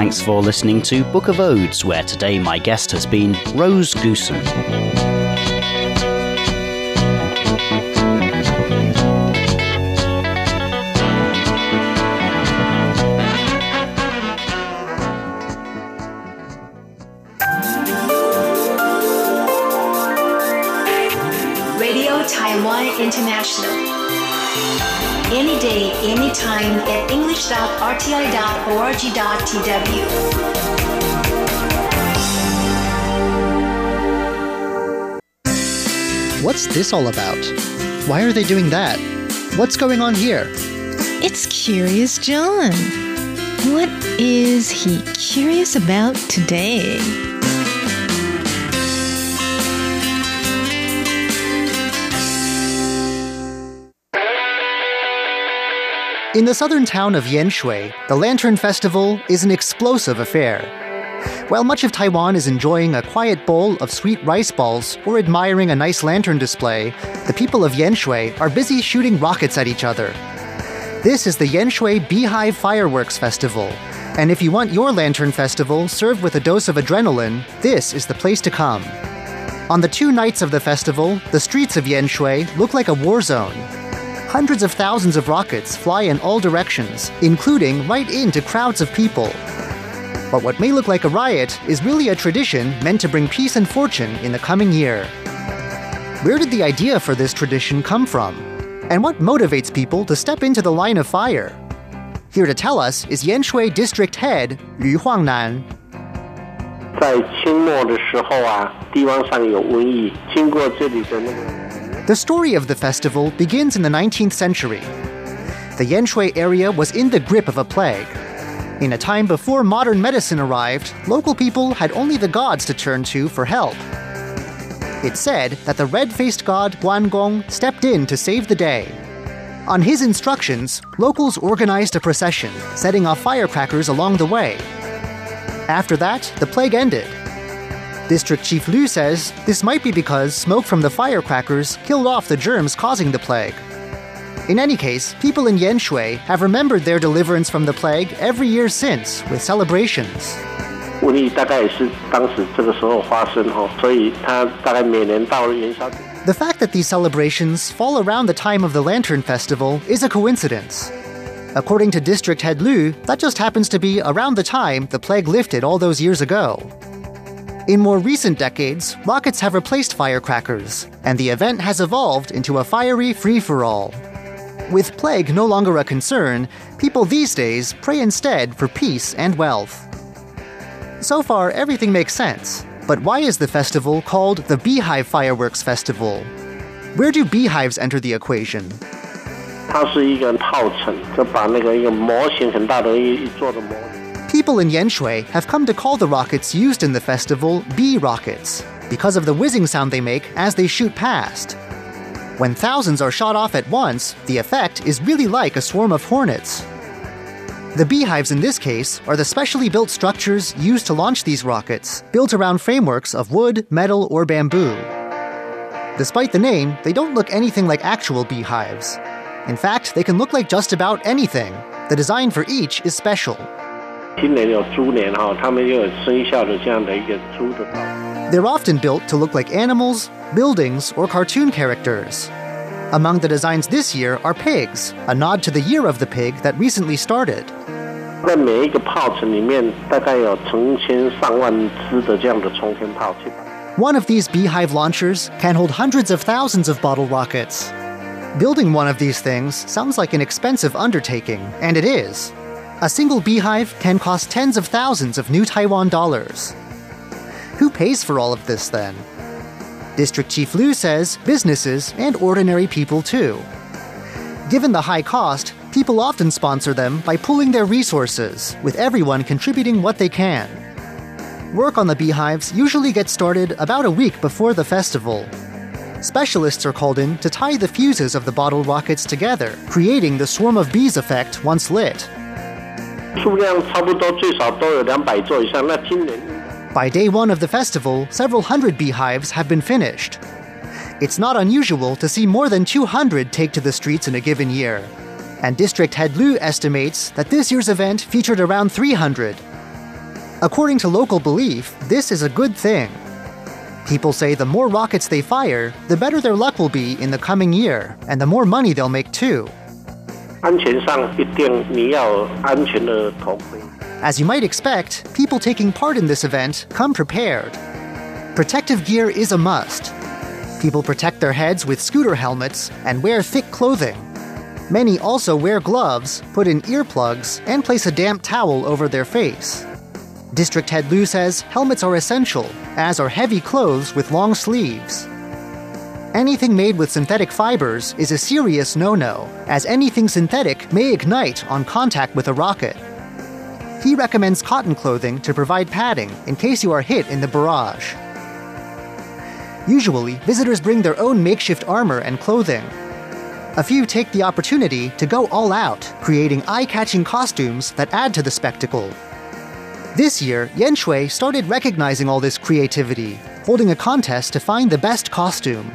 thanks for listening to Book of Odes, where today my guest has been Rose Goosen. Day, anytime at english.rti.org.tw. What's this all about? Why are they doing that? What's going on here? It's Curious John. What is he curious about today? In the southern town of Yanshui, the Lantern Festival is an explosive affair. While much of Taiwan is enjoying a quiet bowl of sweet rice balls or admiring a nice lantern display, the people of Yanshui are busy shooting rockets at each other. This is the Yanshui Beehive Fireworks Festival, and if you want your Lantern Festival served with a dose of adrenaline, this is the place to come. On the two nights of the festival, the streets of Yanshui look like a war zone Hundreds of thousands of rockets fly in all directions, including right into crowds of people. But what may look like a riot is really a tradition meant to bring peace and fortune in the coming year. Where did the idea for this tradition come from? And what motivates people to step into the line of fire? Here to tell us is Yanshui District Head Lü Huangnan. 在清末的时候啊，地方上有瘟疫，经过这里的那个。 The story of the festival begins in the 19th century. The Yanshui area was in the grip of a plague. In a time before modern medicine arrived, local people had only the gods to turn to for help. It's said that the red faced god Guangong stepped in to save the day. On his instructions, locals organized a procession, setting off firecrackers along the way. After that, the plague ended. District Chief Liu says this might be because smoke from the firecrackers killed off the germs causing the plague. In any case, people in Yanshui have remembered their deliverance from the plague every year since with celebrations. 瘟疫大概也是当时这个时候发生哈，所以它大概每年到了元宵节。 The fact that these celebrations fall around the time of the Lantern Festival is a coincidence. According to District Head Liu, that just happens to be around the time the plague lifted all those years ago. In more recent decades, rockets have replaced firecrackers, and the event has evolved into a fiery free for all. With plague no longer a concern, people these days pray instead for peace and wealth. So far, everything makes sense. But why is the festival called the Beehive Fireworks Festival? Where do beehives enter the equation? 它是一个炮城，就把那个一个模型很大的一一座的模型。 People in Yanshui have come to call the rockets used in the festival bee rockets because of the whizzing sound they make as they shoot past. When thousands are shot off at once, the effect is really like a swarm of hornets. The beehives in this case are the specially built structures used to launch these rockets, built around frameworks of wood, metal, or bamboo. Despite the name, they don't look anything like actual beehives. In fact, they can look like just about anything. The design for each is special. 今年有猪年哈，他们又有生肖的这样的一个猪的道。 They're often built to look like animals, buildings, or cartoon characters. Among the designs this year are pigs, a nod to the year of the pig that recently started. 在每一个炮城里面，大概有成千上万支的这样的冲天炮去打。 One of these beehive launchers can hold hundreds of thousands of bottle rockets. Building one of these things sounds like an expensive undertaking, and it is. A single beehive can cost tens of thousands of new Taiwan dollars. Who pays for all of this then? District Chief Liu says businesses and ordinary people too. Given the high cost, people often sponsor them by pooling their resources, with everyone contributing what they can. Work on the beehives usually gets started about a week before the festival. Specialists are called in to tie the fuses of the bottle rockets together, creating the swarm of bees effect once lit. 数量差不多最少都有两百座以上。那今年 By day one of the festival, several hundred beehives have been finished. It's not unusual to see more than 200 take to the streets in a given year. And District Head Liu estimates that this year's event featured around 300. According to local belief, this is a good thing. People say the more rockets they fire, the better their luck will be in the coming year, and the more money they'll make too. 安全上一定你要有安全的头盔。 As you might expect, people taking part in this event come prepared. Protective gear is a must. People protect their heads with scooter helmets and wear thick clothing. Many also wear gloves, put in earplugs, and place a damp towel over their face. District Head Liu says helmets are essential, as are heavy clothes with long sleeves. Anything made with synthetic fibers is a serious no no, as anything synthetic may ignite on contact with a rocket. He recommends cotton clothing to provide padding in case you are hit in the barrage. Usually, visitors bring their own makeshift armor and clothing. A few take the opportunity to go all out, creating eye catching costumes that add to the spectacle. This year, Yanshui started recognizing all this creativity, holding a contest to find the best costume.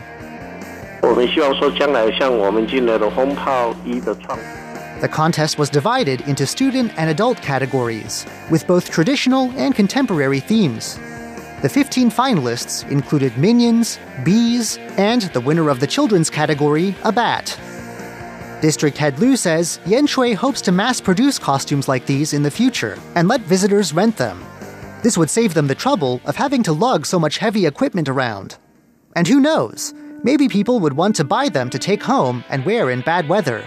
The contest was divided into student and adult categories, with both traditional and contemporary themes. The 15 finalists included minions, bees, and the winner of the children's category, a bat. District Head Liu says Yanshui hopes to mass produce costumes like these in the future and let visitors rent them. This would save them the trouble of having to lug so much heavy equipment around. And who knows, maybe people would want to buy them to take home and wear in bad weather.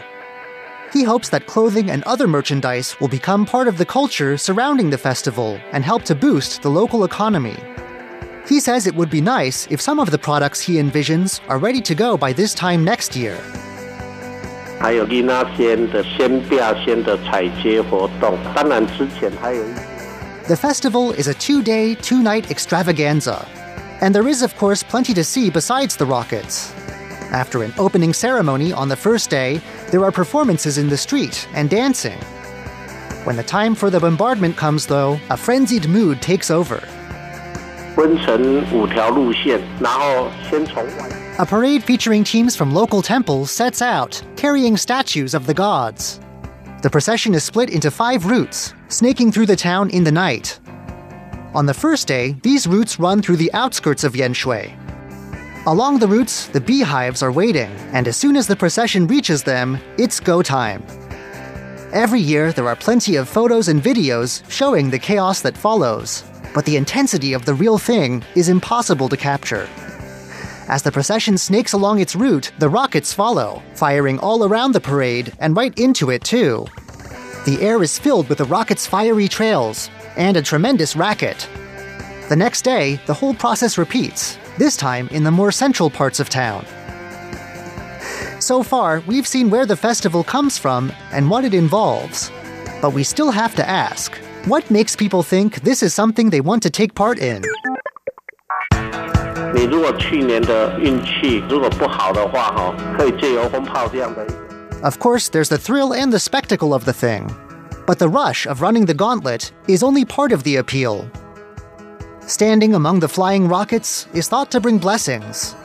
He hopes that clothing and other merchandise will become part of the culture surrounding the festival and help to boost the local economy. He says it would be nice if some of the products he envisions are ready to go by this time next year. 还有丽那仙的仙变仙的彩街活动，当然之前还有一 The festival is a two day, two night extravaganza. and there is, of course, plenty to see besides the rockets. After an opening ceremony on the first day, there are performances in the street and dancing. When the time for the bombardment comes, though, a frenzied mood takes over. A parade featuring teams from local temples sets out, carrying statues of the gods. The procession is split into five routes, snaking through the town in the night, on the first day, these routes run through the outskirts of Yanshui. Along the routes, the beehives are waiting, and as soon as the procession reaches them, it's go time. Every year, there are plenty of photos and videos showing the chaos that follows, but the intensity of the real thing is impossible to capture. As the procession snakes along its route, the rockets follow, firing all around the parade and right into it, too. The air is filled with the rockets' fiery trails and a tremendous racket. The next day, the whole process repeats, this time in the more central parts of town. So far, we've seen where the festival comes from and what it involves. But we still have to ask what makes people think this is something they want to take part in? 你如果去年的运气如果不好的话，哈，可以借由轰炮这样的一个。 Of course, there's the thrill and the spectacle of the thing. But the rush of running the gauntlet is only part of the appeal. Standing among the flying rockets is thought to bring blessings.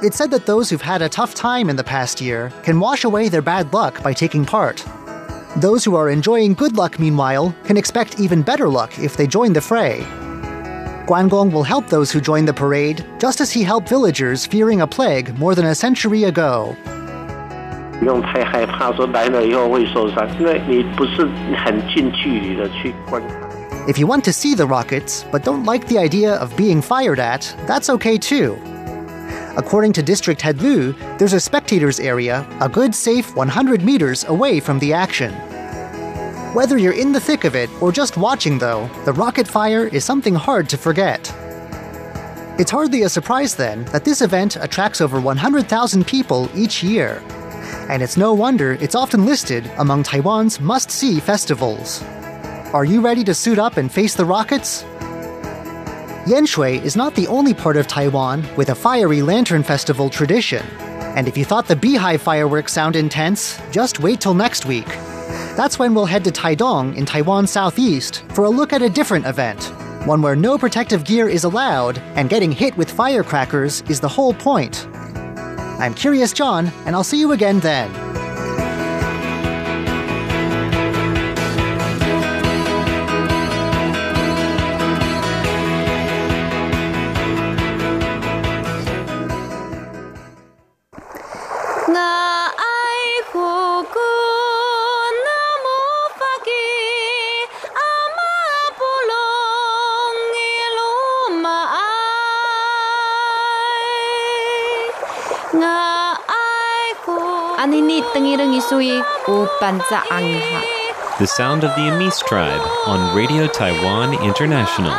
It's said that those who've had a tough time in the past year can wash away their bad luck by taking part. Those who are enjoying good luck, meanwhile, can expect even better luck if they join the fray. Guangong will help those who join the parade, just as he helped villagers fearing a plague more than a century ago. 用太害怕说来了以后会受伤，因为你不是很近距离的去观看。If you want to see the rockets but don't like the idea of being fired at, that's okay too. According to District Head Liu, there's a spectators area a good safe 100 meters away from the action. Whether you're in the thick of it or just watching, though, the rocket fire is something hard to forget. It's hardly a surprise, then, that this event attracts over 100,000 people each year, and it's no wonder it's often listed among Taiwan's must see festivals. Are you ready to suit up and face the rockets? Yanshui is not the only part of Taiwan with a fiery lantern festival tradition. And if you thought the beehive fireworks sound intense, just wait till next week. That's when we'll head to Taidong in Taiwan's southeast for a look at a different event, one where no protective gear is allowed and getting hit with firecrackers is the whole point. I'm Curious John, and I'll see you again then. The sound of the Amis tribe on Radio Taiwan International.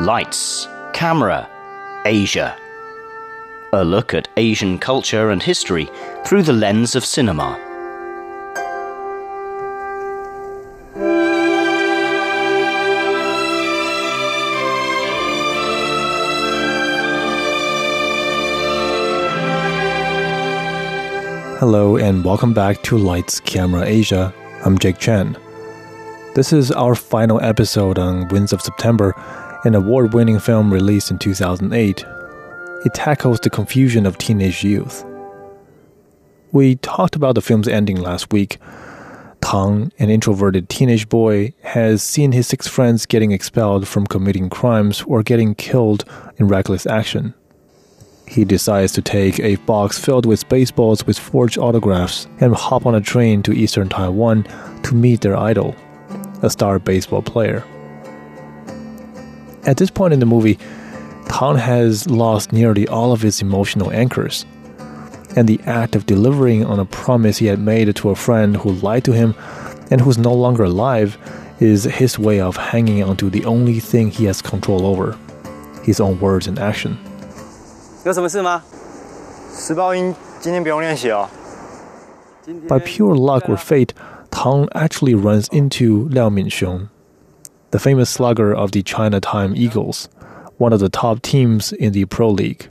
Lights, camera, Asia. A look at Asian culture and history through the lens of cinema. Hello and welcome back to Lights Camera Asia. I'm Jake Chen. This is our final episode on Winds of September, an award winning film released in 2008. It tackles the confusion of teenage youth. We talked about the film's ending last week. Tang, an introverted teenage boy, has seen his six friends getting expelled from committing crimes or getting killed in reckless action. He decides to take a box filled with baseballs with forged autographs and hop on a train to eastern Taiwan to meet their idol, a star baseball player. At this point in the movie, Tang has lost nearly all of his emotional anchors. And the act of delivering on a promise he had made to a friend who lied to him and who's no longer alive is his way of hanging onto the only thing he has control over his own words and action. By pure luck or fate, Tang actually runs into Liao Minxiong, the famous slugger of the China Times Eagles, one of the top teams in the Pro League.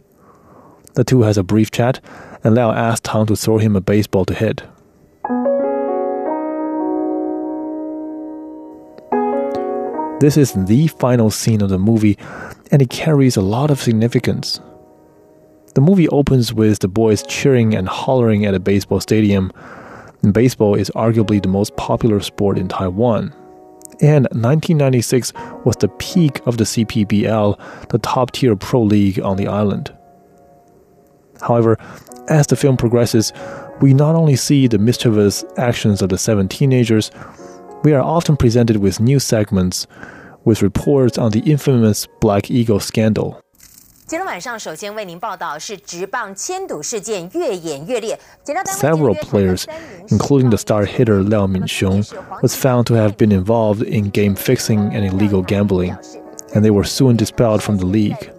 The two has a brief chat, and Liao asks Tang to throw him a baseball to hit. This is the final scene of the movie, and it carries a lot of significance. The movie opens with the boys cheering and hollering at a baseball stadium. And baseball is arguably the most popular sport in Taiwan. And 1996 was the peak of the CPBL, the top tier pro league on the island. However, as the film progresses, we not only see the mischievous actions of the seven teenagers, we are often presented with new segments with reports on the infamous Black Eagle scandal. 今天晚上首先为您报道是职棒签赌事件越演越烈。 Several players, including the star hitter Liao Minxiong, was found to have been involved in game fixing and illegal gambling, and they were soon dispelled from the league.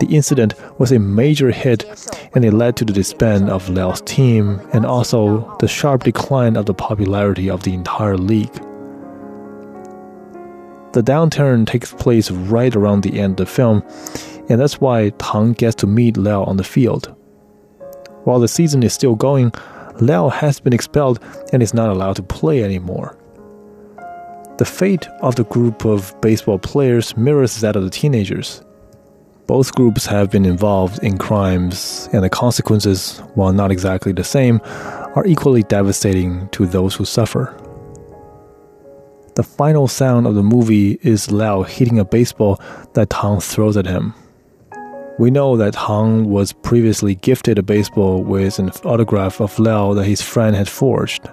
The incident was a major hit, and it led to the disband of Liao's team and also the sharp decline of the popularity of the entire league. The downturn takes place right around the end of the film, and that's why Tang gets to meet Liao on the field. While the season is still going, Liao has been expelled and is not allowed to play anymore. The fate of the group of baseball players mirrors that of the teenagers. Both groups have been involved in crimes, and the consequences, while not exactly the same, are equally devastating to those who suffer. The final sound of the movie is Liao hitting a baseball that Tang throws at him. We know that Tang was previously gifted a baseball with an autograph of Liao that his friend had forged.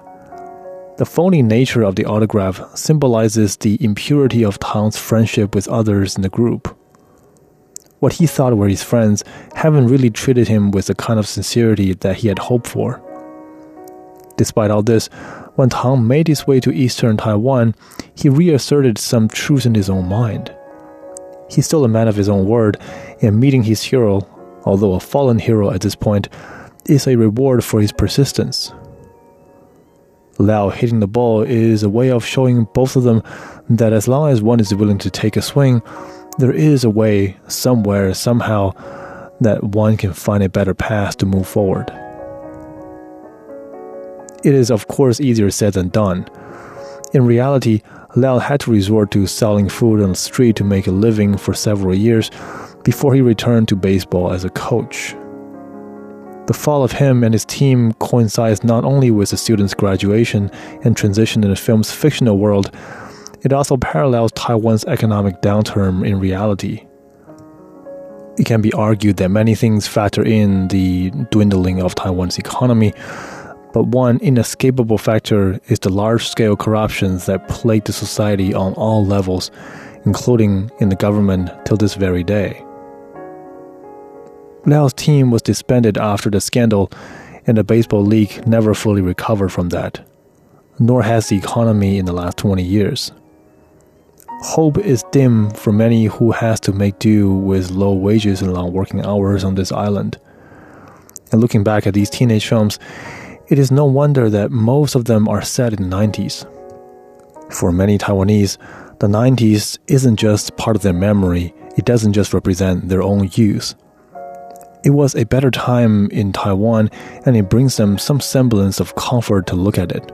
The phony nature of the autograph symbolizes the impurity of Tang's friendship with others in the group. What he thought were his friends haven't really treated him with the kind of sincerity that he had hoped for. Despite all this, when Tang made his way to eastern Taiwan, he reasserted some truth in his own mind. He's still a man of his own word, and meeting his hero, although a fallen hero at this point, is a reward for his persistence. Liao hitting the ball is a way of showing both of them that as long as one is willing to take a swing, there is a way, somewhere, somehow, that one can find a better path to move forward. It is, of course, easier said than done. In reality, Liao had to resort to selling food on the street to make a living for several years before he returned to baseball as a coach. The fall of him and his team coincides not only with the students' graduation and transition in the film's fictional world, it also parallels Taiwan's economic downturn in reality. It can be argued that many things factor in the dwindling of Taiwan's economy, but one inescapable factor is the large scale corruptions that plague the society on all levels, including in the government till this very day. Liao's team was disbanded after the scandal, and the baseball league never fully recovered from that, nor has the economy in the last 20 years. Hope is dim for many who has to make do with low wages and long working hours on this island. And looking back at these teenage films, it is no wonder that most of them are set in the 90s. For many Taiwanese, the 90s isn't just part of their memory, it doesn't just represent their own youth. It was a better time in Taiwan, and it brings them some semblance of comfort to look at it.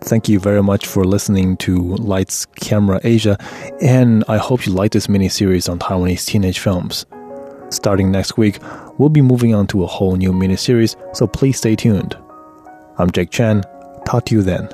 Thank you very much for listening to Lights Camera Asia, and I hope you like this mini series on Taiwanese teenage films. Starting next week, we'll be moving on to a whole new mini series, so please stay tuned. I'm Jake Chen. Talk to you then.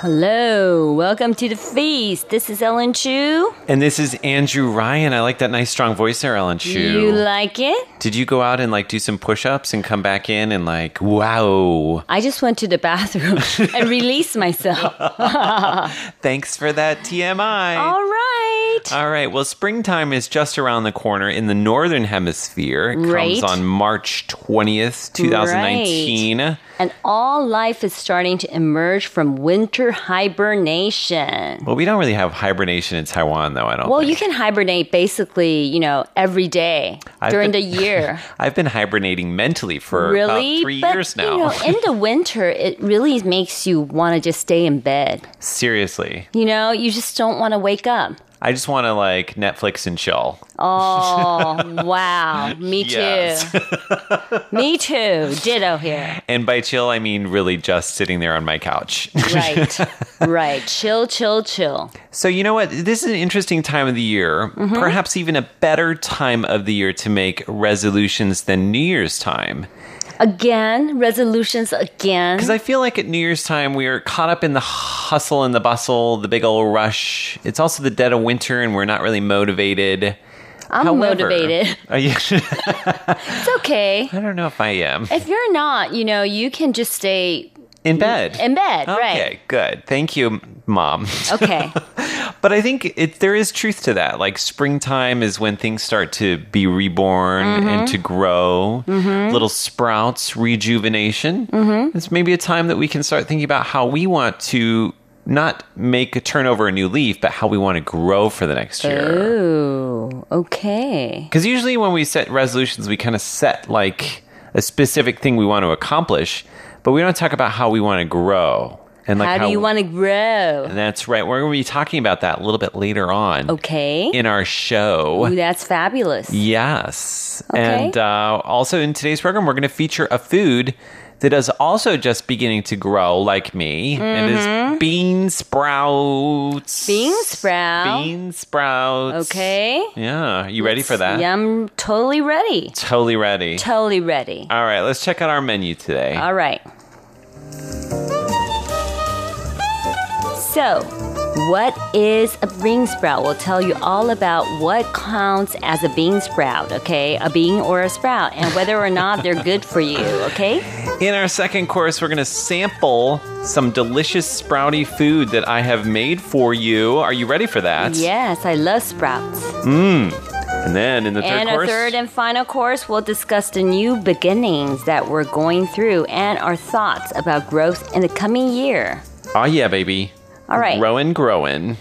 Hello, welcome to the feast. This is Ellen Chu. And this is Andrew Ryan. I like that nice strong voice there, Ellen Chu. You like it? Did you go out and like do some push-ups and come back in and like, wow. I just went to the bathroom and released myself. Thanks for that TMI. All right. All right. Well, springtime is just around the corner in the northern hemisphere. It Right. comes on March 20th, 2019. And all life is starting to emerge from winter hibernation. Well, we don't really have hibernation in Taiwan, though, I don't Well, think. you can hibernate basically, you know, every day I've during been- the year. I've been hibernating mentally for really? about three but, years now. You know, in the winter, it really makes you want to just stay in bed. Seriously. You know, you just don't want to wake up. I just want to like Netflix and chill. Oh, wow. Me too. Yes. Me too. Ditto here. And by chill, I mean really just sitting there on my couch. Right. right. Chill, chill, chill. So, you know what? This is an interesting time of the year. Mhm. Perhaps even a better time of the year to make resolutions than New Year's time. Again, resolutions again. Because I feel like at New Year's time, we are caught up in the hustle and the bustle, the big old rush. It's also the dead of winter, and we're not really motivated. I'm However- motivated. It's okay. I don't know if I am. If you're not, you know, you can just stay In bed. in bed, right? Okay, good. Thank you, mom. Okay. But I think it, there is truth to that. Like springtime is when things start to be reborn Mhm. and to grow, Mhm. little sprouts, rejuvenation. Mhm. It's maybe a time that we can start thinking about how we want to not make a turn over a new leaf, but how we want to grow for the next year. Oh, okay. Because usually when we set resolutions, we kind of set like a specific thing we want to accomplish, but we don't talk about how we want to grow. And like how do you want to grow? That's right. We're going to be talking about that a little bit later on. Okay. In our show. Ooh, that's fabulous. Yes. Okay. And uh, also in today's program, we're going to feature a food that is also just beginning to grow like me. It Mhm. is bean sprouts. Bean sprout. Bean sprouts. Okay. Yeah. You ready for that? Yeah, I'm totally ready. Totally ready. Totally ready. All right. Let's check out our menu today. All right. So, what is a bean sprout? We'll tell you all about what counts as a bean sprout, okay? A bean or a sprout, and whether or not they're good for you, okay? In our second course, we're going to sample some delicious sprouty food that I have made for you. Are you ready for that? Yes, I love sprouts. Mmm. And then in the third and course, our third and final course, we'll discuss the new beginnings that we're going through and our thoughts about growth in the coming year. oh yeah, baby. All right. Growing, growing.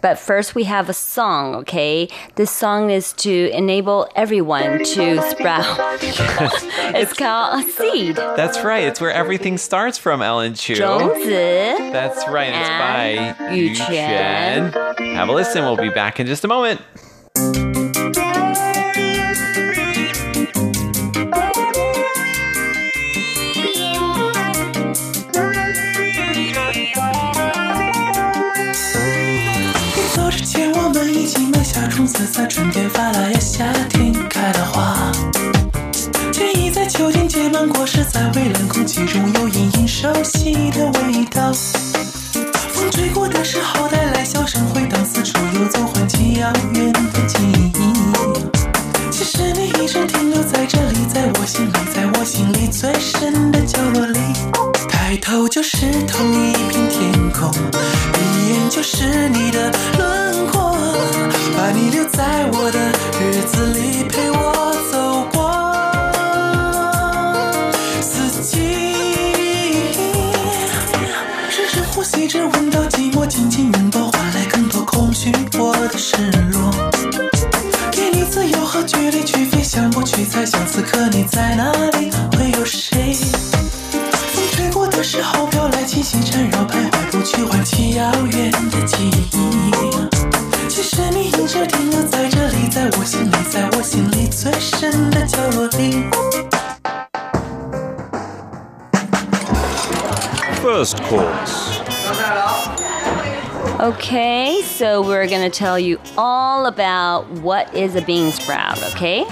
But first, we have a song, okay? This song is to enable everyone to sprout. it's called a seed. That's right. It's where everything starts from, Ellen Chu. 种子 That's right. It's by And Yu Quan. Quan. Have a listen. We'll be back in just a moment. 紫色，春天发芽，夏天开了花。田已在秋天结满果实，在微冷空气中有隐隐熟悉的味道。风吹过的时候，带来笑声回荡四处游走，唤起遥远的记忆。其实你一直停留在这里，在我心里，在我心里最深的角落里。抬头就是同一片天空，闭眼就是你的轮廓，把你留在我的日子里，陪我走过四季。深深呼吸着，闻到寂寞，紧紧拥抱，换来更多空虚，我的失落。给你自由和距离去飞，翔不去猜想，此刻你在哪里，会有谁？风吹过的时候，飘来气息缠绕，徘徊不去，唤起遥远的记忆。其实你一直停留在这里，在我心里，在我心里最深的角落里。 First course. Okay, so we're gonna tell you all about what is a bean sprout, okay?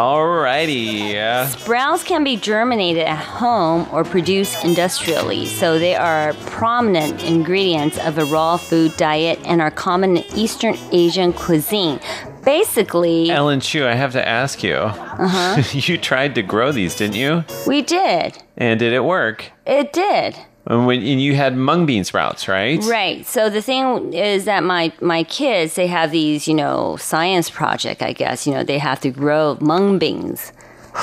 Alrighty. Sprouts can be germinated at home or produced industrially, so they are prominent ingredients of a raw food diet and are common in Eastern Asian cuisine. Basically, Ellen Chu, I have to ask you. Uh-huh. you tried to grow these, didn't you? we did. And did it work? It did. And, when, and you had mung bean sprouts, right? Right. So the thing is that my my kids they have these you know science project. I guess you know they have to grow mung beans,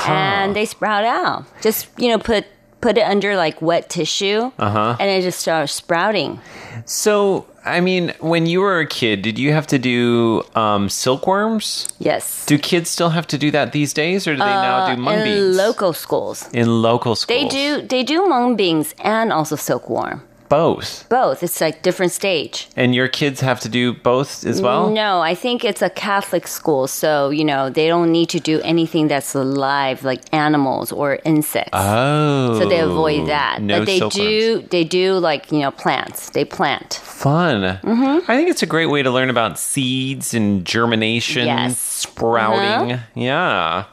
and they sprout out. Just you know put put it under like wet tissue, Uh-huh. and it just starts sprouting. So, I mean, when you were a kid, did you have to do um, silkworms? Yes. Do kids still have to do that these days, or do they now Uh, do mung in beans? In local schools. in local schools. They do they do mung beans and also silkworm. Both. Both. It's like different stage. And your kids have to do both as well? No, I think it's a Catholic school, so you know they don't need to do anything that's alive, like animals or insects. Oh. so they avoid that. No but they do they do like you know plants. They plant. Fun. Mm-hmm. I think it's a great way to learn about seeds and germination, Yes. sprouting. Uh-huh. Yeah.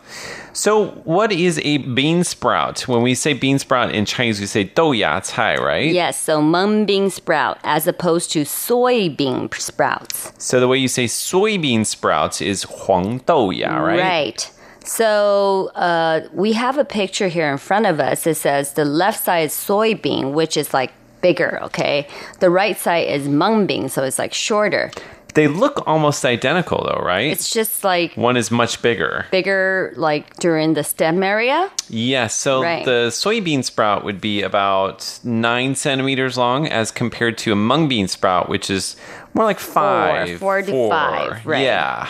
So, what is a bean sprout? When we say bean sprout in Chinese, we say 豆芽菜, right? Yes, so mung bean sprout as opposed to soybean sprouts. So, the way you say soybean sprouts is 黄豆芽, right? Right. So uh, we have a picture here in front of us. It says the left side is soybean, which is like bigger, okay? The right side is mung bean, so it's like shorter. They look almost identical, though, right? It's just like One is much bigger. bigger, like during the stem area. Yes, so Right. the soybean sprout would be about nine centimeters long as compared to a mung bean sprout, which is more like five. four to five, right. Yeah.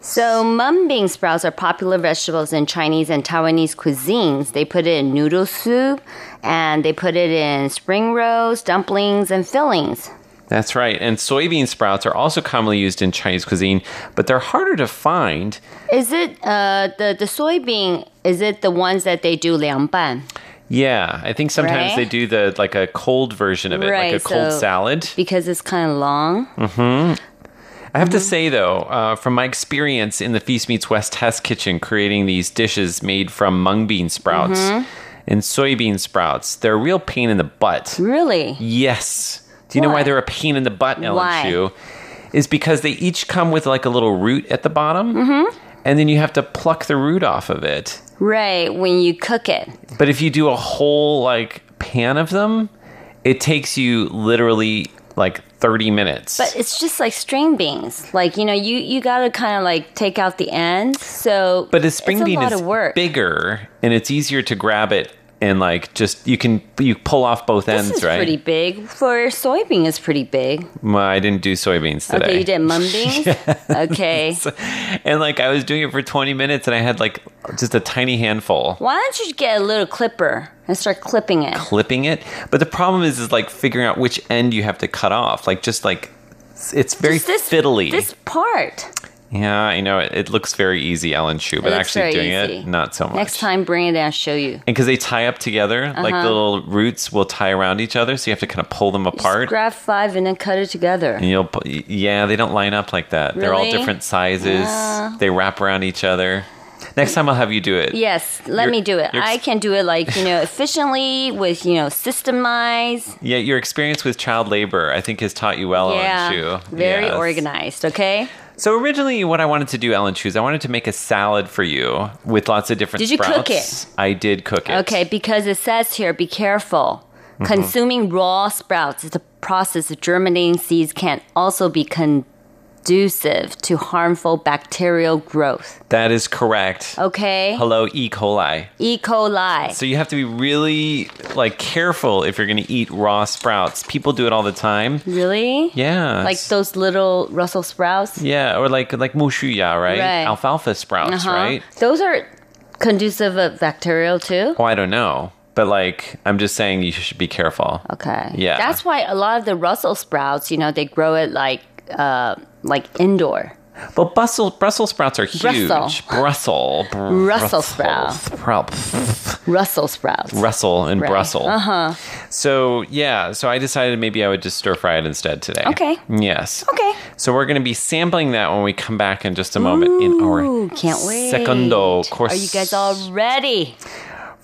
So mung bean sprouts are popular vegetables in Chinese and Taiwanese cuisines. They put it in noodle soup and they put it in spring rolls, dumplings, and fillings. That's right. And soybean sprouts are also commonly used in Chinese cuisine, but they're harder to find. Is it uh, the the soybean? Is it the ones that they do liangban? Yeah, I think sometimes Right. they do the like a cold version of it, like a cold so- salad. Because it's kind of long. hmm I have to Mm-hmm. say though, uh, from my experience in the Feast Meets West test kitchen, creating these dishes made from mung bean sprouts Mhm. and soybean sprouts, they're a real pain in the butt. Really? Yes. Do you know why they're a pain in the butt, Ellen Why? Chu? Is because they each come with like a little root at the bottom, Mm-hmm. and then you have to pluck the root off of it. Right when you cook it. But if you do a whole like pan of them, it takes you literally like 30 minutes. But it's just like string beans. Like, you know, you, you got to kind of like take out the ends. So but a string it's bean is bigger and it's easier to grab it and like just you can you pull off both This ends, is right? pretty big. For soybean is pretty big. well, I didn't do soybeans today. Okay, you did mung beans? Okay. And like I was doing it for 20 minutes and I had like just a tiny handful. Why don't you get a little clipper and start clipping it? clipping it. But the problem is, is like figuring out which end you have to cut off. Like just like it's very Just this, fiddly. This part. Yeah, I know it, it looks very easy, Ellen Chu, but actually doing easy. it, not so much. Next time, bring it and I'll show you. and because they tie up together, like Uh-huh. the little roots will tie around each other, so you have to kind of pull them Just apart. grab five and then cut it together. and you'll, yeah, they don't line up like that. They're all different sizes. They wrap around each other. Next time I'll have you do it. Yes, let You're- me do it. I can do it like, you know, efficiently with, you know, systemize. Yeah, your experience with child labor, I think, has taught you well, yeah. Ellen Chu. Very Yes. organized, okay? So originally, what I wanted to do, Ellen Chu, is I wanted to make a salad for you with lots of different. Did you cook it? I did cook it. Okay, because it says here, be careful. Mhm. Consuming raw sprouts is a process of germinating seeds can also be conducive to harmful bacterial growth. That is correct. Okay? Hello, E. coli. E. coli. So you have to be really like careful if you're going to eat raw sprouts. People do it all the time. Really? Yeah. Like those little Russell sprouts? yeah, or like like mushuya, right? Right. Alfalfa sprouts, Uh-huh. right? Those are conducive of bacterial too? Oh, I don't know, but like I'm just saying you should be careful. Okay. Yeah. That's why a lot of the Russell sprouts, you know, they grow it like uh like indoor. But Brussels Brussels sprouts are huge. Brussels. Brussels. Br- Russell sprout. sprout. Russell sprouts. Russell in Right. Brussels. Uh-huh. So yeah, so I decided maybe I would just stir fry it instead today. Okay. Yes. Okay. So we're going to be sampling that when we come back in just a moment in our Ooh, can't wait. Segundo course. Are you guys all ready?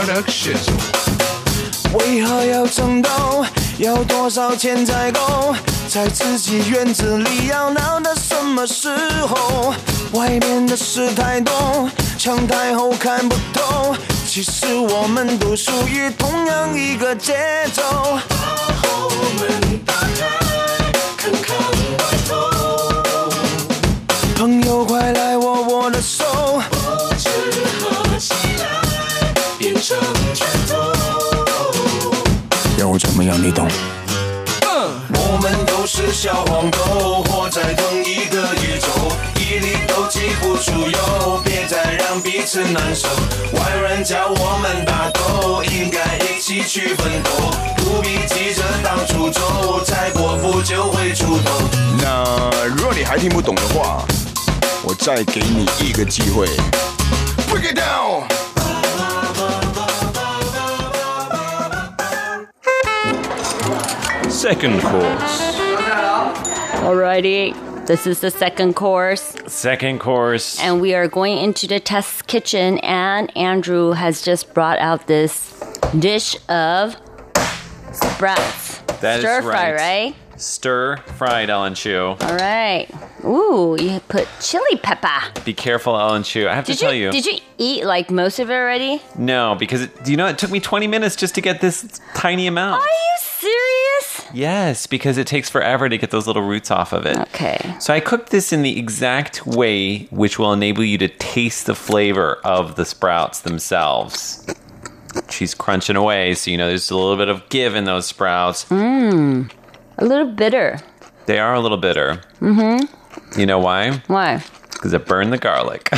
Production 为何要争斗？要多少钱才够？在自己院子里要闹到什么时候？外面的事太多，墙太厚看不透。其实我们都属于同样一个节奏。把后门打开，看看外头。朋友，快来握我的手，要我怎么样？你懂？我们都是小黄豆，活在同一个宇宙，一粒都挤不出油，别再让彼此难受。外人叫我们打斗，应该一起去奋斗，不必急着到处走，再过不久会出头。那如果你还听不懂的话，我再给你一个机会。Break it down。Second course. Alrighty. This is the second course. Second course. And we are going into the test kitchen, and Andrew has just brought out this dish of sprouts. That is Stir fry, right. right? Stir fried Ellen Chu. All right. Ooh, you put chili pepper. Be careful, Ellen Chu. I have Did to tell you, you. did you eat like most of it already? No, because it, do you know it took me 20 minutes just to get this tiny amount. Are you serious? Yes, because it takes forever to get those little roots off of it. Okay. So I cooked this in the exact way which will enable you to taste the flavor of the sprouts themselves. She's crunching away, so you know there's a little bit of give in those sprouts. Mmm. A little bitter. They are a little bitter. Mm-hmm. You know why? Why? Because it burned the garlic.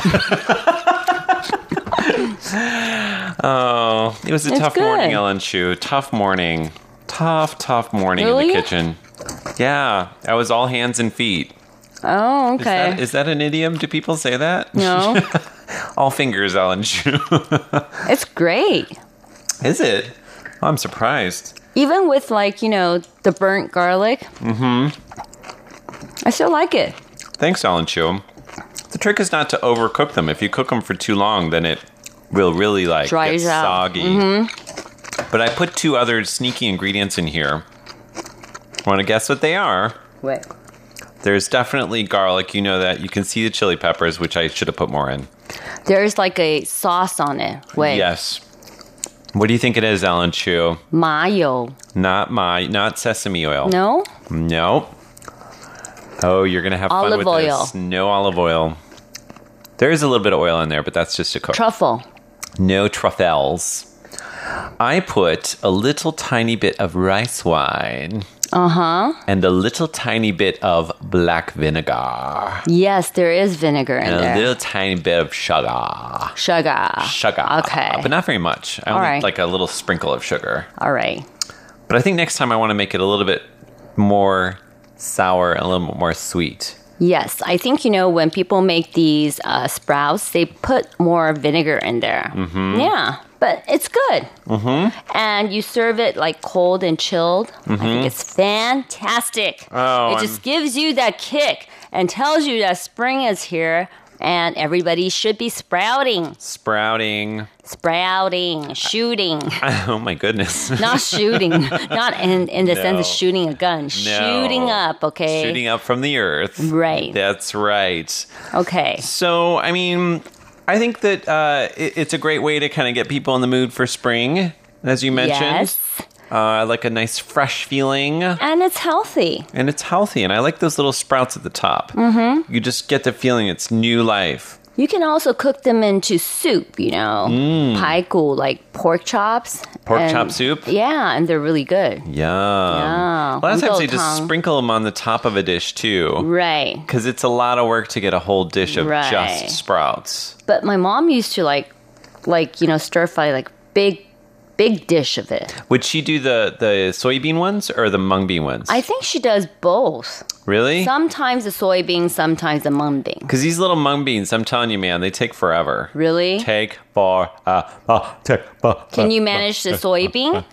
oh, it was a It's tough good. morning, Ellen Chu. Tough morning. Tough, tough morning in the kitchen. Yeah, I was all hands and feet. Oh, Is okay. that, is that an idiom? Do people say that? No. all fingers, Ellen Chu. it's great. is it? I'm surprised. Even with like, you know, the burnt garlic, Mm-hmm. I still like it. Thanks, Ellen Chu. The trick is not to overcook them. If you cook them for too long, then it will really like Dries get out. soggy. Mhm. But I put two other sneaky ingredients in here. Want to guess what they are? What? There's definitely garlic. You know that. You can see the chili peppers, which I should have put more in. There's like a sauce on it. Wait. Yes. What do you think it is, Ellen Chu? Mayo. Not my, not sesame oil. No? No. Oh, you're gonna have fun Olive with oil. this. No olive oil. There is a little bit of oil in there, but that's just to cook. Truffle. no truffles. I put a little tiny bit of rice wine Uh huh. and a little tiny bit of black vinegar Yes, there is vinegar in and a little tiny bit of sugar. Sugar. Sugar. Okay. But not very much. I All only right. like a little sprinkle of sugar. All right. But I think next time I want to make it a little bit more sour, a little bit more sweet. Yes, I think you know when people make these uh, sprouts, they put more vinegar in there. Mm -hmm. Yeah, but it's good, Mm-hmm. and you serve it like cold and chilled. I Mhm. think it's fantastic. Oh, it just gives you that kick and tells you that spring is here, and everybody should be sprouting, Sprouting. sprouting, shooting. Oh my goodness. Not shooting, not in, in the sense of shooting a gun, shooting up, okay? Shooting up from the earth. Right. That's right. Okay. So, I mean, I think that uh, it, it's a great way to kind of get people in the mood for spring, as you mentioned. Yes. Uh, like a nice fresh feeling. And it's healthy. And it's healthy. And I like those little sprouts at the top. Mm-hmm. You just get the feeling it's new life. You can also cook them into soup, you know, Mm. paiku, like pork chops. Pork And- chop soup? Yeah, and they're really good. Yum. Yeah. A lot of times they just sprinkle them on the top of a dish too. Right. Because it's a lot of work to get a whole dish of Right. just sprouts. But my mom used to like, like you know, stir fry like big, big dish of it. Would she do the, the soybean ones or the mung bean ones? I think she does both. Really? Sometimes the soybean, sometimes the mung bean. Because these little mung beans, I'm telling you, man, they take forever. Really? Take for uh, uh, take for. Can you manage the soybean?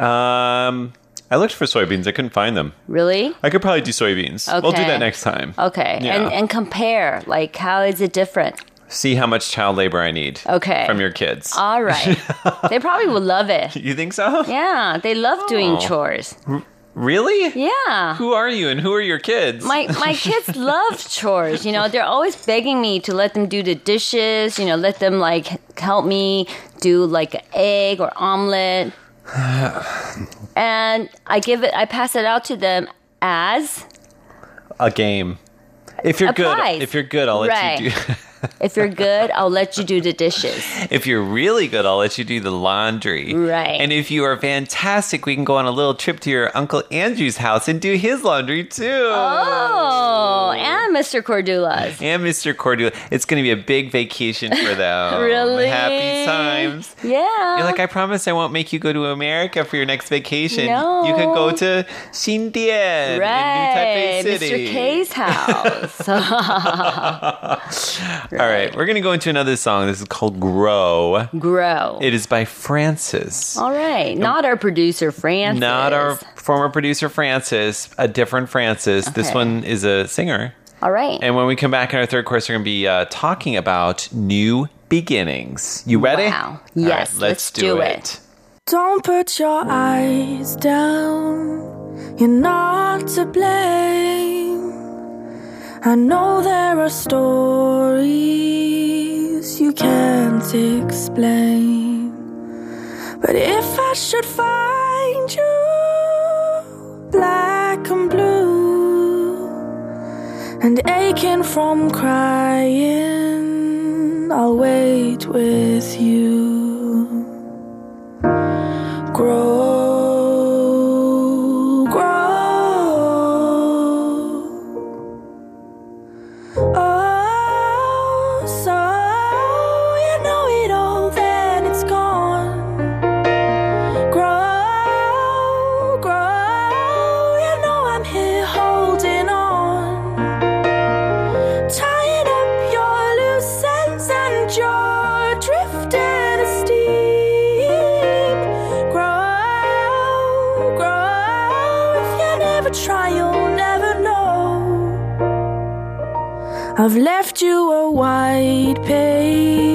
Um, I looked for soybeans. I couldn't find them. Really? I could probably do soybeans. Okay. We'll do that next time. Okay. Yeah. And and compare. Like how is it different? See how much child labor I need. Okay. From your kids. All right. they probably would love it. You think so? Yeah, they love doing Oh. chores. Really? Yeah. Who are you and who are your kids? My my kids love chores. You know, they're always begging me to let them do the dishes. You know, let them like help me do like an egg or omelet. and I give it, I pass it out to them as a game. If you're good, if you're good, I'll let Right. you do. if you're good, I'll let you do the dishes. if you're really good, I'll let you do the laundry. Right. And if you are fantastic, we can go on a little trip to your uncle Andrew's house and do his laundry too. Oh, and Mr. Cordula's. And Mr. Cordula, it's going to be a big vacation for them. Really? Happy times. Yeah. You're like, I promise I won't make you go to America for your next vacation. No. You can go to Xindian Right, in New Taipei City. Mr. K's house. All right, we're going to go into another song. This is called Grow. Grow. It is by Francis. All right, not our producer Francis. Not our former producer Francis, a different Francis. This one is a singer. All right. And when we come back in our third course, we're going to be uh, talking about new beginnings. You ready? Wow. All right, Yes, let's do it. Don't put your eyes down. You're not to blame. I know there are stories you can't explain. But if I should find you black and blue and aching from crying, I'll wait with you. Grow, I've left you a white page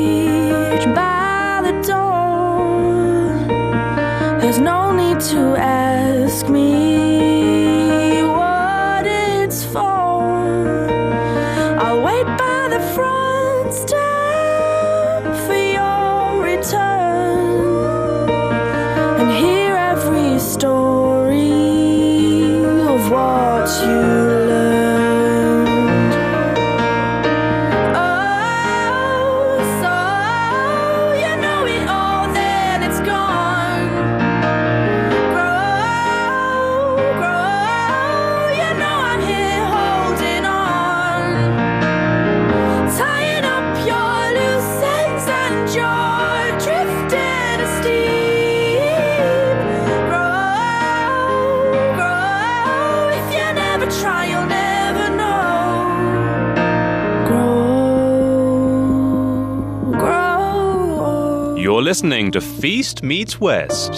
listening to Feast Meets West.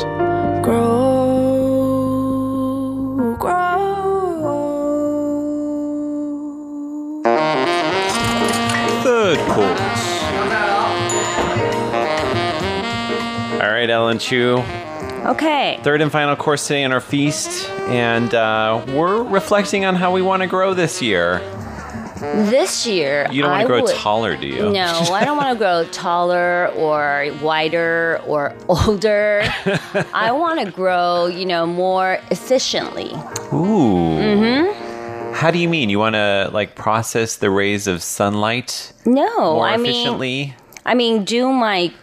grow, grow. Third course. All right, Ellen Chu. Okay. Third and final course today in our feast, and uh, we're reflecting on how we want to grow this year. This year, You don't want to grow would- taller, do you? No, I don't want to grow taller or wider or older. I want to grow, you know, more efficiently. Ooh. Mm-hmm. How do you mean? You want to like process the rays of sunlight No, more I mean, efficiently? I mean, do my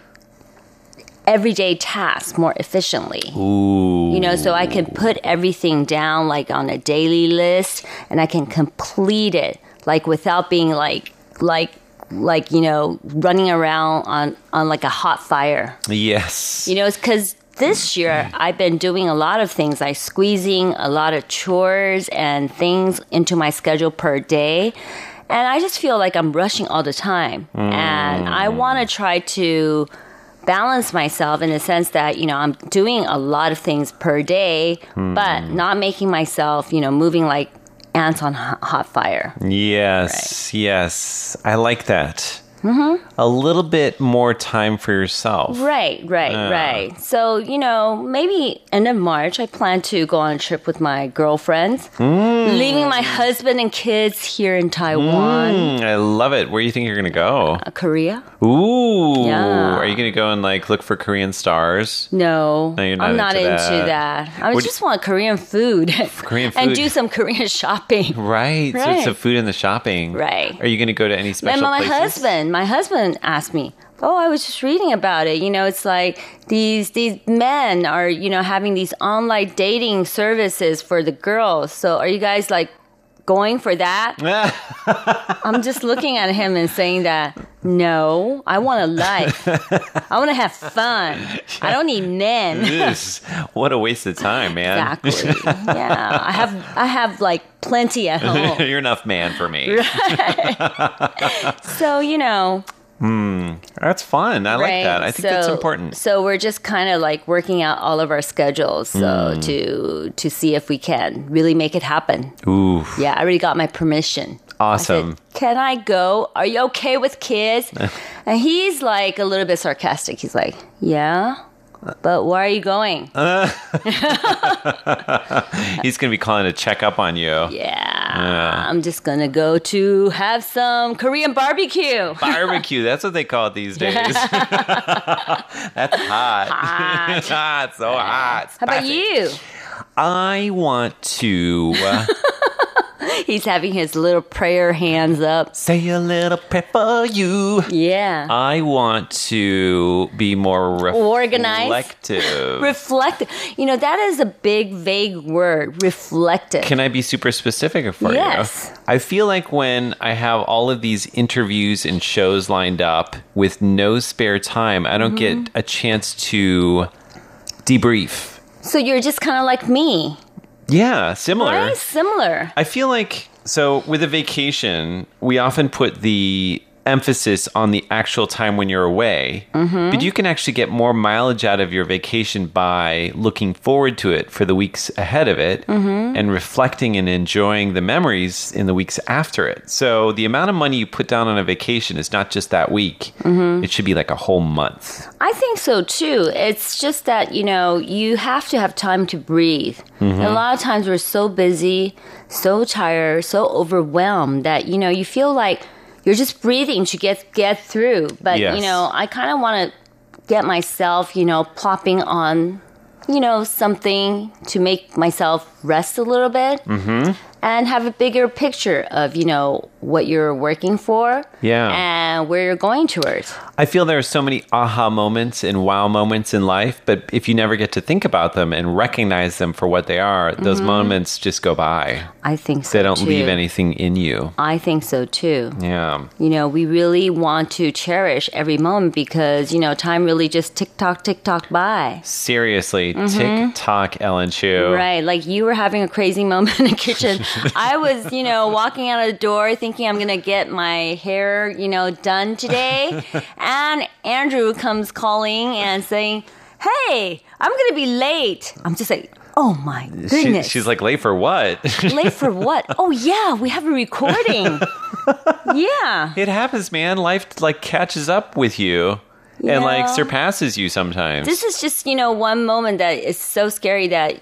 everyday tasks more efficiently. Ooh. You know, so I can put everything down like on a daily list and I can complete it like without being like like like you know running around on on like a hot fire. Yes. You know, it's because this year I've been doing a lot of things, like squeezing a lot of chores and things into my schedule per day. And I just feel like I'm rushing all the time. And I mm. want to try to balance myself in the sense that, you know, I'm doing a lot of things per day, but hmm. not making myself, you know, moving like ants on hot hot fire. Yes. Yes. I like that. Mm-hmm. A little bit more time for yourself. Right, right, Yeah. right. So, you know, maybe end of March, I plan to go on a trip with my girlfriends, Mm. leaving my husband and kids here in Taiwan, Mm, I love it. Where do you think you're going to go? uh, Korea. Ooh. Yeah. Are you going to go and like look for Korean stars? No, No, you're not I'm not into into that. that. I What- just want Korean food, Korean food. and do some Korean shopping. Right. So it's the food and the shopping. Right. Are you going to go to any And special my places? husband, my husband asked me, "Oh, I was just reading about it. You know, it's like these these men are, you know, having these online dating services for the girls. So, are you guys like going for that?" I'm just looking at him and saying that, "No, I want a life. I want to have fun. I don't need men." This- what a waste of time, man. Exactly. yeah, I have I have like plenty at home. You're enough man for me. so, you know, Hmm. That's fun. I like that. I think that's important. So we're just kind of like working out all of our schedules so Mm. to to see if we can really make it happen. Ooh. Yeah, I already got my permission. Awesome. Can I go? Are you okay with kids? and he's like a little bit sarcastic. He's like, "Yeah, but where are you going?" He's going to be calling to check up on you. Yeah, I'm just gonna go to have some Korean barbecue. Barbecue. That's what they call it these days. that's hot. hot. so hot. How about you? I want to uh, He's having his little prayer hands up. say a little prayer for you. Yeah. I want to be more Organized. reflective. Reflective. You know, that is a big, vague word. Reflective. Can I be super specific for Yes. you? I feel like when I have all of these interviews and shows lined up with no spare time, I don't Mhm. get a chance to debrief. so you're just kind of like me, Yeah, similar. right? Similar. I feel like so with a vacation, we often put the emphasis on the actual time when you're away, Mhm. but you can actually get more mileage out of your vacation by looking forward to it for the weeks ahead of it Mhm. and reflecting and enjoying the memories in the weeks after it. So the amount of money you put down on a vacation is not just that week, Mhm. it should be like a whole month. I think so too. It's just that, you know, you have to have time to breathe. Mhm. And a lot of times we're so busy, so tired, so overwhelmed that, you know, you feel like you're just breathing to get get through. But, Yes. you know, I kind of want to get myself, you know, plopping on, you know, something to make myself rest a little bit Mm-hmm. and have a bigger picture of, you know, what you're working for Yeah. and where you're going towards. I feel there are so many aha moments and wow moments in life, but if you never get to think about them and recognize them for what they are, those Mhm. moments just go by. I think so They don't too. leave anything in you. I think so too. Yeah. You know, we really want to cherish every moment because, you know, time really just tick tock, tick tock by. Seriously, Mhm. tick tock, Ellen Chu. Right. Like you were having a crazy moment in the kitchen. I was, you know, walking out of the door thinking I'm going to get my hair, you know, done today. and Andrew comes calling and saying, Hey, I'm going to be late. I'm just like, Oh my She, goodness. she's like, late for what? late for what? Oh, yeah, we have a recording. yeah. it happens, man. Life like catches up with you and like surpasses you sometimes. This is just, you know, one moment that is so scary that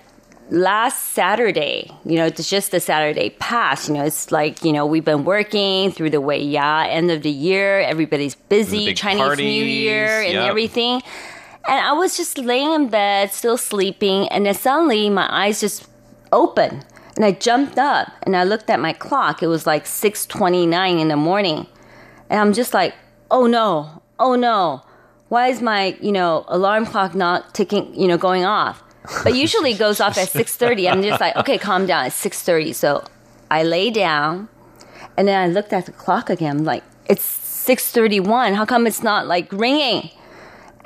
last Saturday, you know, it's just the Saturday past, you know, it's like, you know, we've been working through the way, yeah, end of the year, everybody's busy, Chinese New Year and yep. everything. And I was just laying in bed, still sleeping, and then suddenly my eyes just opened. And I jumped up and I looked at my clock. It was like 6:29 in the morning. And I'm just like, "Oh no. Oh no. Why is my, you know, alarm clock not ticking, you know, going off?" But usually it goes off at 6:30. I'm just like, "Okay, calm down. It's 6:30." So I lay down and then I looked at the clock again. I'm like, "It's 6:31. How come it's not like ringing?"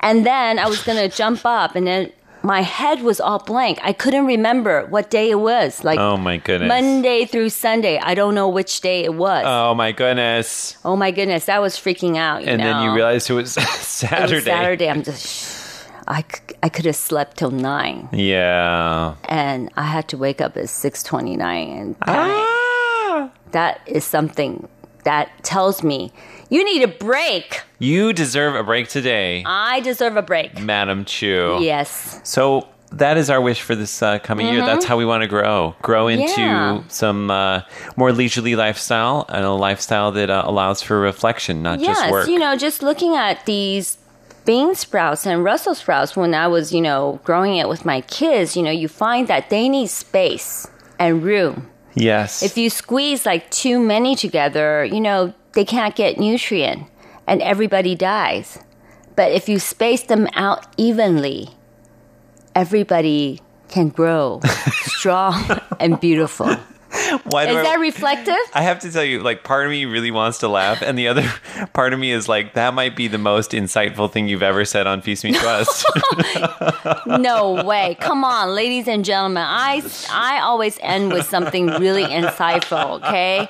And then I was going to jump up and then my head was all blank. I couldn't remember what day it was. Like oh my goodness. Monday through Sunday. I don't know which day it was. Oh my goodness. oh my goodness, that was freaking out. You and then you realized it was It Saturday. was Saturday. I'm just, I, I could have slept till nine, Yeah. and I had to wake up at six twenty nine, and Ah. that is something that tells me you need a break. You deserve a break today, I deserve a break. Madam Chu. Yes. So that is our wish for this uh, coming year. Mhm. That's how we want to grow. Grow into Yeah. some uh, more leisurely lifestyle and a lifestyle that uh, allows for reflection, not yes, just work. you know, just looking at these bean sprouts and Brussels sprouts when I was, you know, growing it with my kids, you know, you find that they need space and room. yes. If you squeeze like too many together, you know, they can't get nutrient and everybody dies. But if you space them out evenly, everybody can grow strong and beautiful. Why Is I- that reflective? I have to tell you, like, part of me really wants to laugh, and the other part of me is like, that might be the most insightful thing you've ever said on Feast Meets West. no way. Come on, ladies and gentlemen. I, I always end with something really insightful, okay?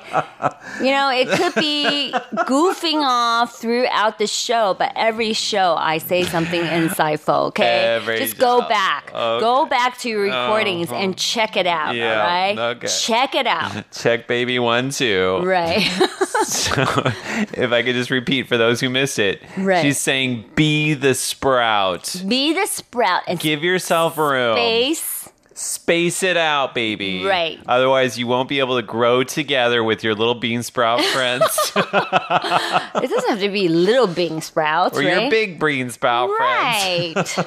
You know, it could be goofing off throughout the show, but every show I say something insightful, okay? Every Just go back. Okay. Go back to your recordings Uh-huh. and check it out, Yeah, all right? okay. Check it out. Check baby one, two. Right. So, if I could just repeat for those who missed it, Right. she's saying, be the sprout. Be the sprout and Give yourself room. space. Space it out, baby. Right. Otherwise, you won't be able to grow together with your little bean sprout friends It doesn't have to be little bean sprouts, or right? your big bean sprout friends. Right.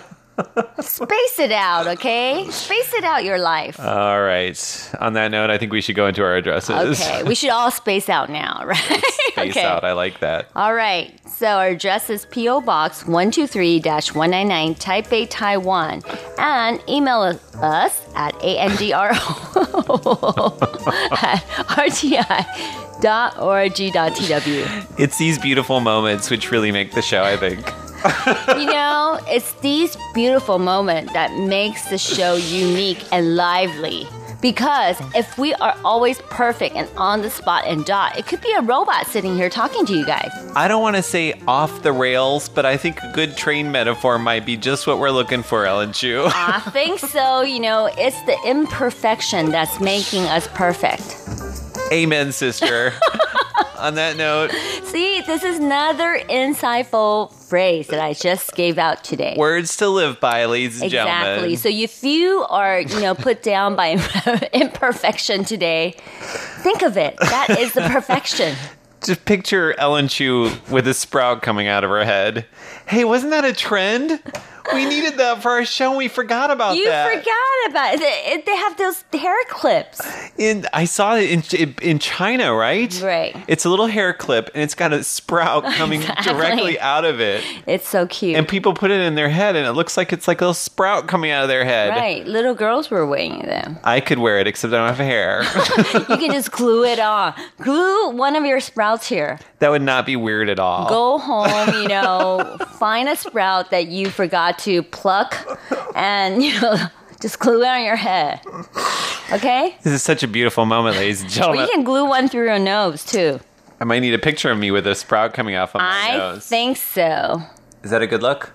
Space it out, okay? Space it out your life. All right. On that note, I think we should go into our addresses. Okay, we should all space out now, right? Space okay. out. I like that. All right. So our address is PO Box 123-199 Taipei, Taiwan. And email us at andro at rti.org.tw. It's these beautiful moments which really make the show, I think. you know, it's these beautiful moments that makes the show unique and lively Because if we are always perfect and on the spot and dot, it could be a robot sitting here talking to you guys. I don't want to say off the rails, but I think a good train metaphor might be just what we're looking for, Ellen Chu. I think so. You know, it's the imperfection that's making us perfect. Amen, sister. On that note, This is another insightful phrase that I just gave out today. words to live by, ladies and Exactly. gentlemen. So if you are, you know, put down by imperfection today, think of it. That is the perfection. Just picture Ellen Chu with a sprout coming out of her head. Hey, wasn't that a trend? We needed that for our show and we forgot about You that. You forgot about it. They- They have those hair clips. In I saw it in in China, right? Right. It's a little hair clip and it's got a sprout coming Exactly. directly out of it. It's so cute. And people put it in their head and it looks like it's like a little sprout coming out of their head. Right. Little girls were wearing them. I could wear it except I don't have hair. You can just glue it on. Glue one of your sprouts here. that would not be weird at all. Go home, you know, find a sprout that you forgot to pluck and, you know, just glue it on your head. Okay? This is such a beautiful moment, ladies and gentlemen. you can glue one through your nose too. I might need a picture of me with a sprout coming off of my I nose. think so. Is that a good look?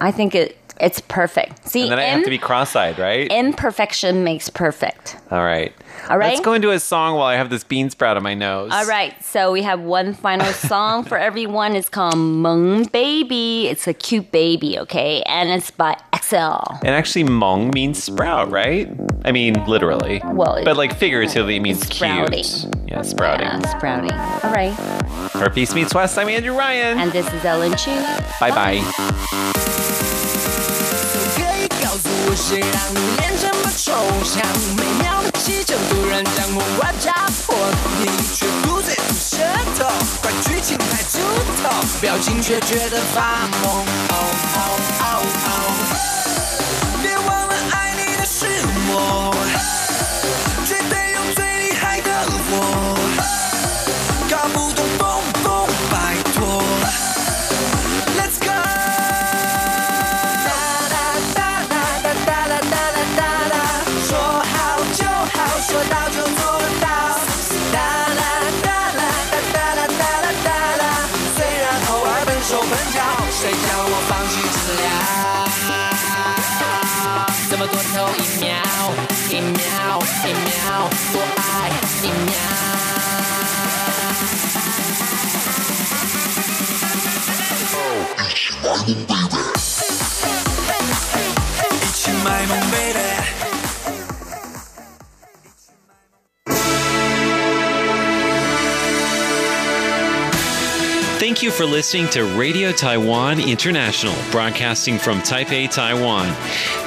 I think it it's perfect. See, and then I have to be cross-eyed, right? imperfection makes perfect. All right. All right. Let's go into a song while I have this bean sprout on my nose. All right, so we have one final song for everyone. It's called Meng Baby. It's a cute baby, okay? And it's by XL. And actually, mong means sprout, right? I mean, literally. Well, but like figuratively, it means Sprouting. cute. Yeah, sprouting. Yeah, sprouting. All right. For Feast Meets West, I'm Andrew Ryan. And this is Ellen Chu. Bye bye. Thank you for listening to Radio Taiwan International, broadcasting from Taipei, Taiwan.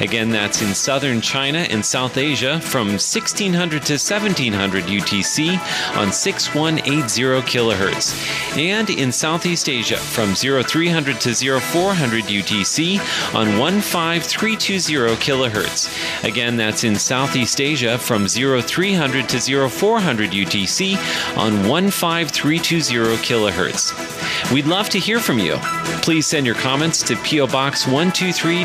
Again, that's in southern China and South Asia from 1600 to 1700 UTC on 6180 kilohertz. And in Southeast Asia from 0300 to 0400 UTC on 15320 kilohertz. Again, that's in Southeast Asia from 0300 to 0400 UTC on 15320 kilohertz. We'd love to hear from you. Please send your comments to PO Box 123